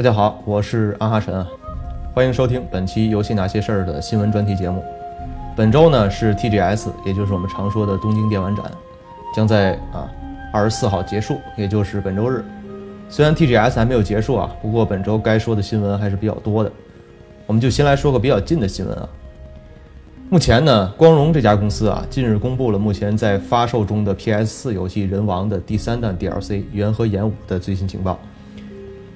大家好，我是安哈神啊，欢迎收听本期《游戏那些事儿》的新闻专题节目。本周呢是 TGS，也就是我们常说的东京电玩展，将在啊二十四号结束，也就是本周日。虽然 TGS 还没有结束啊，不过本周该说的新闻还是比较多的。我们就先来说个比较近的新闻啊。目前呢，光荣这家公司啊，近日公布了目前在发售中的 PS4 游戏《人王》的第三弹 DLC《缘和演武》的最新情报。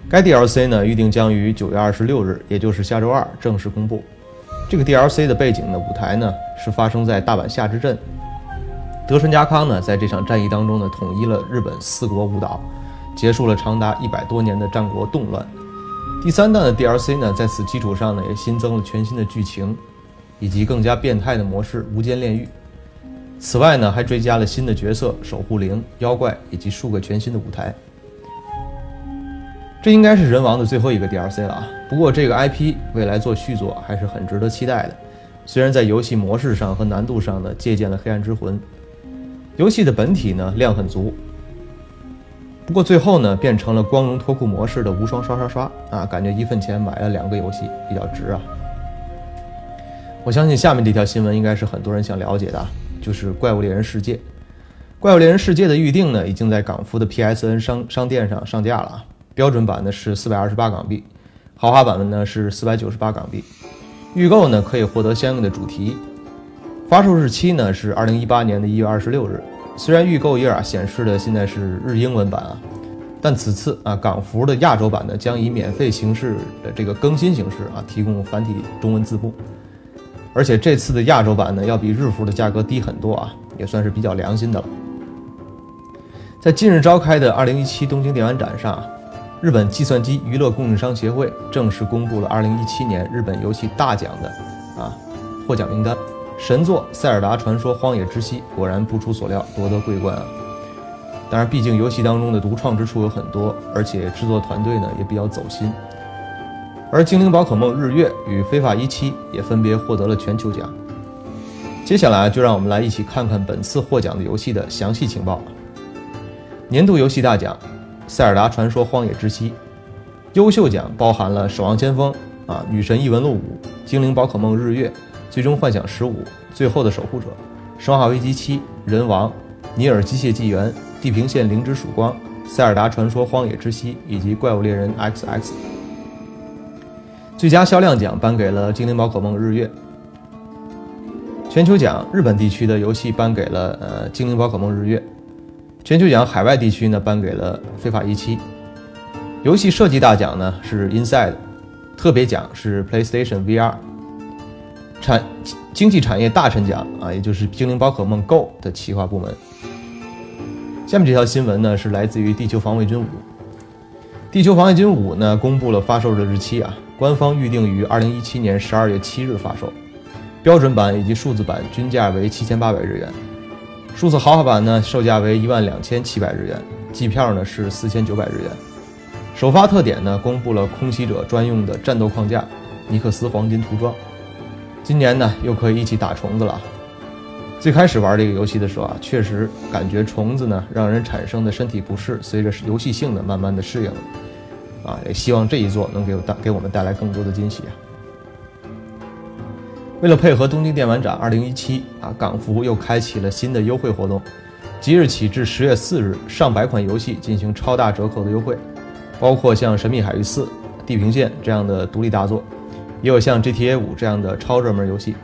该 DLC 呢，预定将于九月二十六日，也就是下周二正式公布。这个 DLC 的背景呢，舞台呢是发生在大阪夏之镇。德川家康呢，在这场战役当中呢，统一了日本四国五岛，结束了长达一百多年的战国动乱。第三弹的 DLC 呢，在此基础上呢，也新增了全新的剧情，以及更加变态的模式——无间炼狱。此外呢，还追加了新的角色——守护灵、妖怪，以及数个全新的舞台。这应该是人王的最后一个 DLC 了啊！不过这个 IP 未来做续作还是很值得期待的。虽然在游戏模式上和难度上呢借鉴了《黑暗之魂》，游戏的本体呢量很足。不过最后呢变成了光荣脱库模式的无双刷刷刷啊，感觉一份钱买了两个游戏比较值啊！我相信下面这条新闻应该是很多人想了解的，就是《怪物猎人世界》。《怪物猎人世界》的预定呢已经在港服的 PSN 商商店上上架了啊。标准版呢是四百二十八港币，豪华版的呢是四百九十八港币。预购呢可以获得相应的主题。发售日期呢是二零一八年的一月二十六日。虽然预购页啊显示的现在是日英文版啊，但此次啊港服的亚洲版呢将以免费形式的这个更新形式啊提供繁体中文字幕。而且这次的亚洲版呢要比日服的价格低很多啊，也算是比较良心的了。在近日召开的二零一七东京电玩展上啊。日本计算机娱乐供应商协会正式公布了2017年日本游戏大奖的啊获奖名单，神作《塞尔达传说：荒野之息》果然不出所料夺得桂冠啊！当然，毕竟游戏当中的独创之处有很多，而且制作团队呢也比较走心。而《精灵宝可梦日月》与《非法一期》也分别获得了全球奖。接下来就让我们来一起看看本次获奖的游戏的详细情报。年度游戏大奖。《塞尔达传说：荒野之息》优秀奖包含了《守望先锋》啊，《女神异闻录五》、《精灵宝可梦日月》、《最终幻想十五》、《最后的守护者》、《生化危机七》、《人王》、《尼尔：机械纪元》、《地平线：零之曙光》、《塞尔达传说：荒野之息》以及《怪物猎人 XX》。最佳销量奖颁给了《精灵宝可梦日月》。全球奖日本地区的游戏颁给了呃《精灵宝可梦日月》。全球奖海外地区呢颁给了《非法一期》，游戏设计大奖呢是 Inside，特别奖是 PlayStation VR，产经济产业大臣奖啊，也就是《精灵宝可梦 Go》的企划部门。下面这条新闻呢是来自于《地球防卫军五》，《地球防卫军五》呢公布了发售的日期啊，官方预定于二零一七年十二月七日发售，标准版以及数字版均价为七千八百日元。数字豪华版呢，售价为一万两千七百日元，机票呢是四千九百日元。首发特点呢，公布了空袭者专用的战斗框架——尼克斯黄金涂装。今年呢，又可以一起打虫子了。最开始玩这个游戏的时候啊，确实感觉虫子呢让人产生的身体不适，随着游戏性的慢慢的适应。啊，也希望这一座能给我带给我们带来更多的惊喜啊。为了配合东京电玩展2017啊，港服又开启了新的优惠活动，即日起至十月四日，上百款游戏进行超大折扣的优惠，包括像《神秘海域4》《地平线》这样的独立大作，也有像 GTA 5这样的超热门游戏。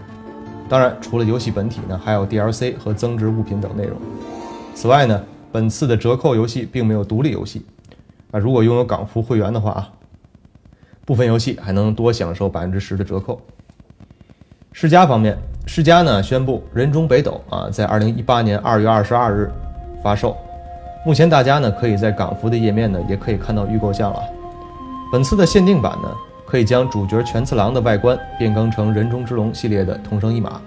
当然，除了游戏本体呢，还有 DLC 和增值物品等内容。此外呢，本次的折扣游戏并没有独立游戏啊，如果拥有港服会员的话啊，部分游戏还能多享受百分之十的折扣。世嘉方面，世嘉呢宣布《人中北斗》啊，在二零一八年二月二十二日发售。目前大家呢可以在港服的页面呢也可以看到预购项了。本次的限定版呢，可以将主角全次郎的外观变更成人中之龙系列的同生一马。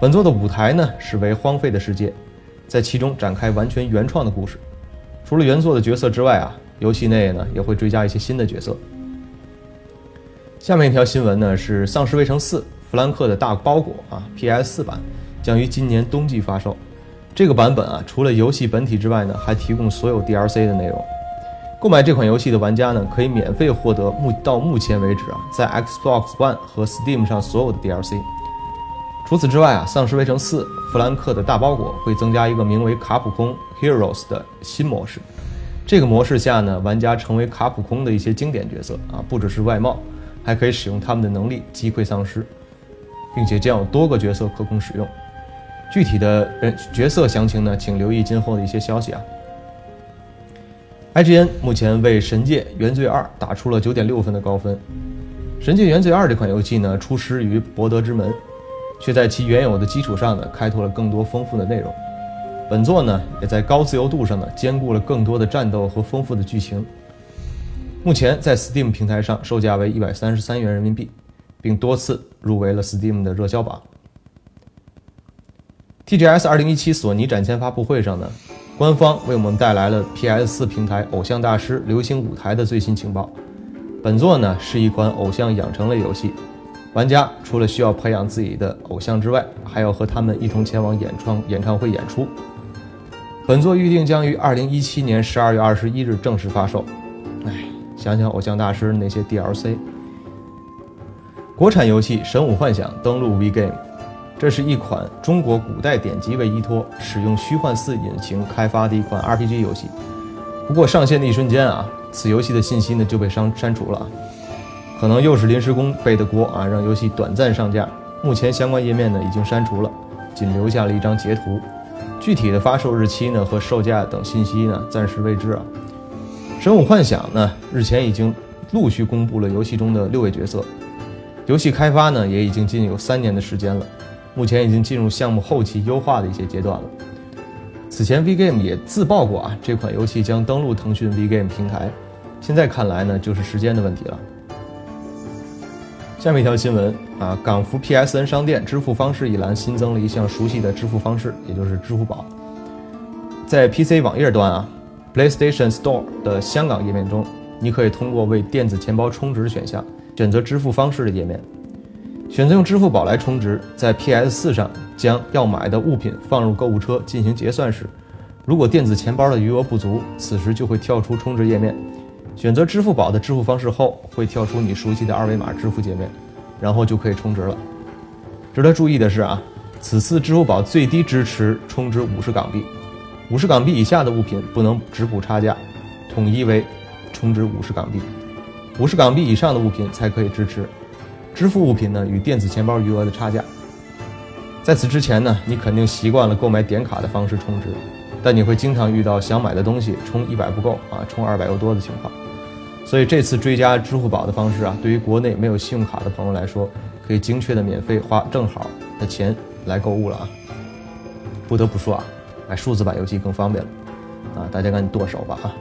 本作的舞台呢是为荒废的世界，在其中展开完全原创的故事。除了原作的角色之外啊，游戏内呢也会追加一些新的角色。下面一条新闻呢是《丧尸围城四》弗兰克的大包裹啊，PS 四版将于今年冬季发售。这个版本啊，除了游戏本体之外呢，还提供所有 DLC 的内容。购买这款游戏的玩家呢，可以免费获得目到目前为止啊，在 Xbox One 和 Steam 上所有的 DLC。除此之外啊，《丧尸围城四：弗兰克的大包裹》会增加一个名为卡普空 Heroes 的新模式。这个模式下呢，玩家成为卡普空的一些经典角色啊，不只是外貌，还可以使用他们的能力击溃丧尸，并且将有多个角色可供使用。具体的人角色详情呢，请留意今后的一些消息啊。IGN 目前为《神界：原罪二》打出了九点六分的高分。《神界：原罪二》这款游戏呢，出师于博德之门，却在其原有的基础上呢，开拓了更多丰富的内容。本作呢，也在高自由度上呢，兼顾了更多的战斗和丰富的剧情。目前在 Steam 平台上售价为一百三十三元人民币，并多次入围了 Steam 的热销榜。TGS 二零一七索尼展前发布会上呢。官方为我们带来了 PS4 平台《偶像大师流行舞台》的最新情报。本作呢是一款偶像养成类游戏，玩家除了需要培养自己的偶像之外，还要和他们一同前往演唱演唱会演出。本作预定将于2017年12月21日正式发售。哎，想想偶像大师那些 DLC。国产游戏《神武幻想》登陆 VGame。这是一款中国古代典籍为依托，使用虚幻四引擎开发的一款 RPG 游戏。不过上线的一瞬间啊，此游戏的信息呢就被删删除了，可能又是临时工背的锅啊，让游戏短暂上架。目前相关页面呢已经删除了，仅留下了一张截图。具体的发售日期呢和售价等信息呢暂时未知啊。神武幻想呢日前已经陆续公布了游戏中的六位角色，游戏开发呢也已经近有三年的时间了。目前已经进入项目后期优化的一些阶段了。此前 VGame 也自曝过啊，这款游戏将登陆腾讯 VGame 平台。现在看来呢，就是时间的问题了。下面一条新闻啊，港服 PSN 商店支付方式一栏新增了一项熟悉的支付方式，也就是支付宝。在 PC 网页端啊，PlayStation Store 的香港页面中，你可以通过为电子钱包充值选项选择支付方式的页面。选择用支付宝来充值，在 PS4 上将要买的物品放入购物车进行结算时，如果电子钱包的余额不足，此时就会跳出充值页面。选择支付宝的支付方式后，会跳出你熟悉的二维码支付界面，然后就可以充值了。值得注意的是啊，此次支付宝最低支持充值五十港币，五十港币以下的物品不能只补差价，统一为充值五十港币，五十港币以上的物品才可以支持。支付物品呢与电子钱包余额的差价，在此之前呢，你肯定习惯了购买点卡的方式充值，但你会经常遇到想买的东西充一百不够啊，充二百又多的情况。所以这次追加支付宝的方式啊，对于国内没有信用卡的朋友来说，可以精确的免费花正好的钱来购物了啊。不得不说啊，买数字版游戏更方便了啊，大家赶紧剁手吧啊！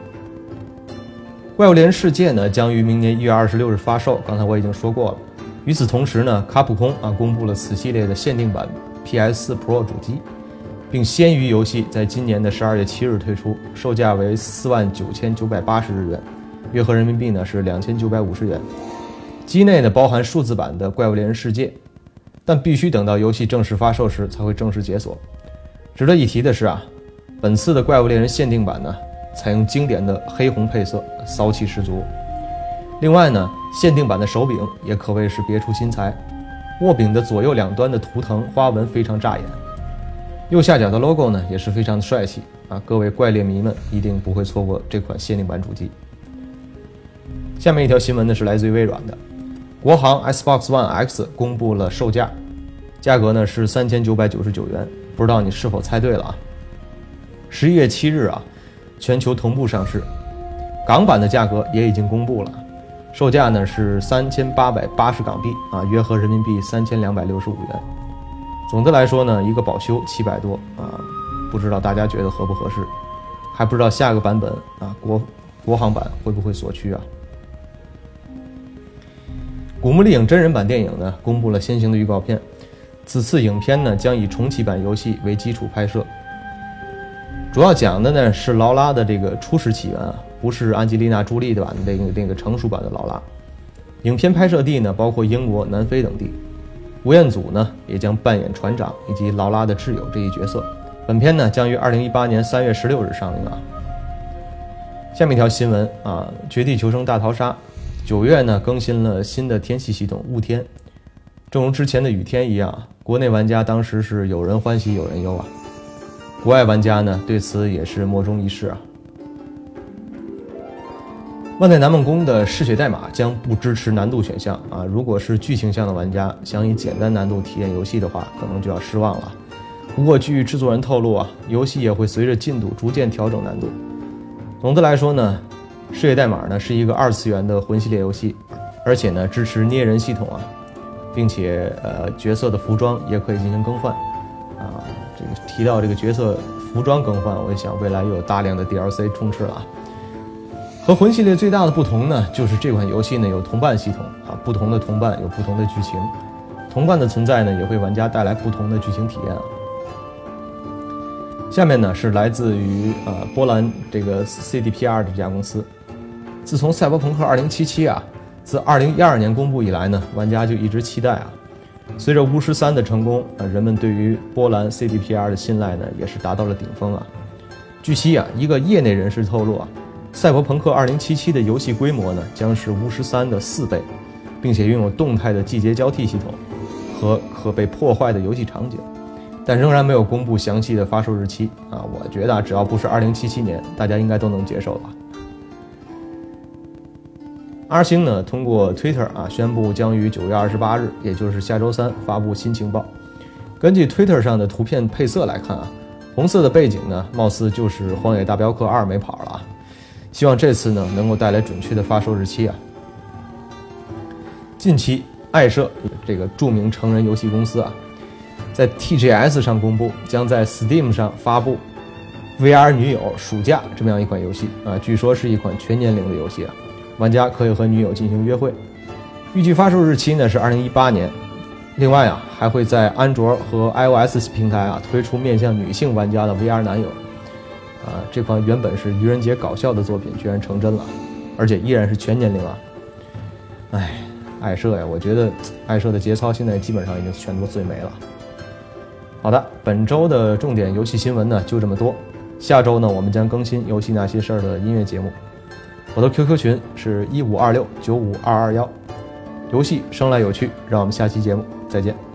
怪物猎人世界呢将于明年一月二十六日发售，刚才我已经说过了。与此同时呢，卡普空啊公布了此系列的限定版 PS4 Pro 主机，并先于游戏在今年的十二月七日推出，售价为四万九千九百八十日元，约合人民币呢是两千九百五十元。机内呢包含数字版的《怪物猎人世界》，但必须等到游戏正式发售时才会正式解锁。值得一提的是啊，本次的《怪物猎人》限定版呢，采用经典的黑红配色，骚气十足。另外呢，限定版的手柄也可谓是别出心裁，握柄的左右两端的图腾花纹非常扎眼，右下角的 logo 呢也是非常的帅气啊！各位怪猎迷们一定不会错过这款限定版主机。下面一条新闻呢是来自于微软的，国行 Xbox One X 公布了售价，价格呢是三千九百九十九元，不知道你是否猜对了啊？十一月七日啊，全球同步上市，港版的价格也已经公布了。售价呢是三千八百八十港币啊，约合人民币三千两百六十五元。总的来说呢，一个保修七百多啊，不知道大家觉得合不合适？还不知道下个版本啊，国国行版会不会锁区啊？《古墓丽影》真人版电影呢，公布了先行的预告片。此次影片呢，将以重启版游戏为基础拍摄，主要讲的呢是劳拉的这个初始起源啊。不是安吉丽娜·朱莉的版那个那个成熟版的劳拉。影片拍摄地呢，包括英国、南非等地。吴彦祖呢，也将扮演船长以及劳拉的挚友这一角色。本片呢，将于二零一八年三月十六日上映啊。下面一条新闻啊，《绝地求生大逃杀》九月呢更新了新的天气系统雾天，正如之前的雨天一样，国内玩家当时是有人欢喜有人忧啊，国外玩家呢对此也是莫衷一是啊。万代南梦宫的嗜血代码将不支持难度选项啊！如果是剧情向的玩家想以简单难度体验游戏的话，可能就要失望了。不过据制作人透露啊，游戏也会随着进度逐渐调整难度。总的来说呢，嗜血代码呢是一个二次元的魂系列游戏，而且呢支持捏人系统啊，并且呃角色的服装也可以进行更换啊。这个提到这个角色服装更换，我想未来又有大量的 DLC 充斥了啊。和魂系列最大的不同呢，就是这款游戏呢有同伴系统啊，不同的同伴有不同的剧情，同伴的存在呢也会玩家带来不同的剧情体验啊。下面呢是来自于呃波兰这个 CDPR 这家公司，自从《赛博朋克2077》啊自2012年公布以来呢，玩家就一直期待啊。随着《巫师三》的成功啊，人们对于波兰 CDPR 的信赖呢也是达到了顶峰啊。据悉啊，一个业内人士透露啊。赛博朋克2077的游戏规模呢，将是巫师三的四倍，并且拥有动态的季节交替系统和可被破坏的游戏场景，但仍然没有公布详细的发售日期啊！我觉得只要不是2077年，大家应该都能接受吧。阿星呢，通过 Twitter 啊宣布将于9月28日，也就是下周三发布新情报。根据 Twitter 上的图片配色来看啊，红色的背景呢，貌似就是《荒野大镖客2》没跑了啊。希望这次呢能够带来准确的发售日期啊。近期，爱社这个著名成人游戏公司啊，在 TGS 上公布，将在 Steam 上发布《VR 女友暑假》这么样一款游戏啊，据说是一款全年龄的游戏啊，玩家可以和女友进行约会。预计发售日期呢是二零一八年。另外啊，还会在安卓和 iOS 平台啊推出面向女性玩家的 VR 男友。啊，这款原本是愚人节搞笑的作品，居然成真了，而且依然是全年龄啊！哎，爱社呀，我觉得爱社的节操现在基本上已经全都最没了。好的，本周的重点游戏新闻呢就这么多，下周呢我们将更新游戏那些事儿的音乐节目。我的 QQ 群是一五二六九五二二幺，游戏生来有趣，让我们下期节目再见。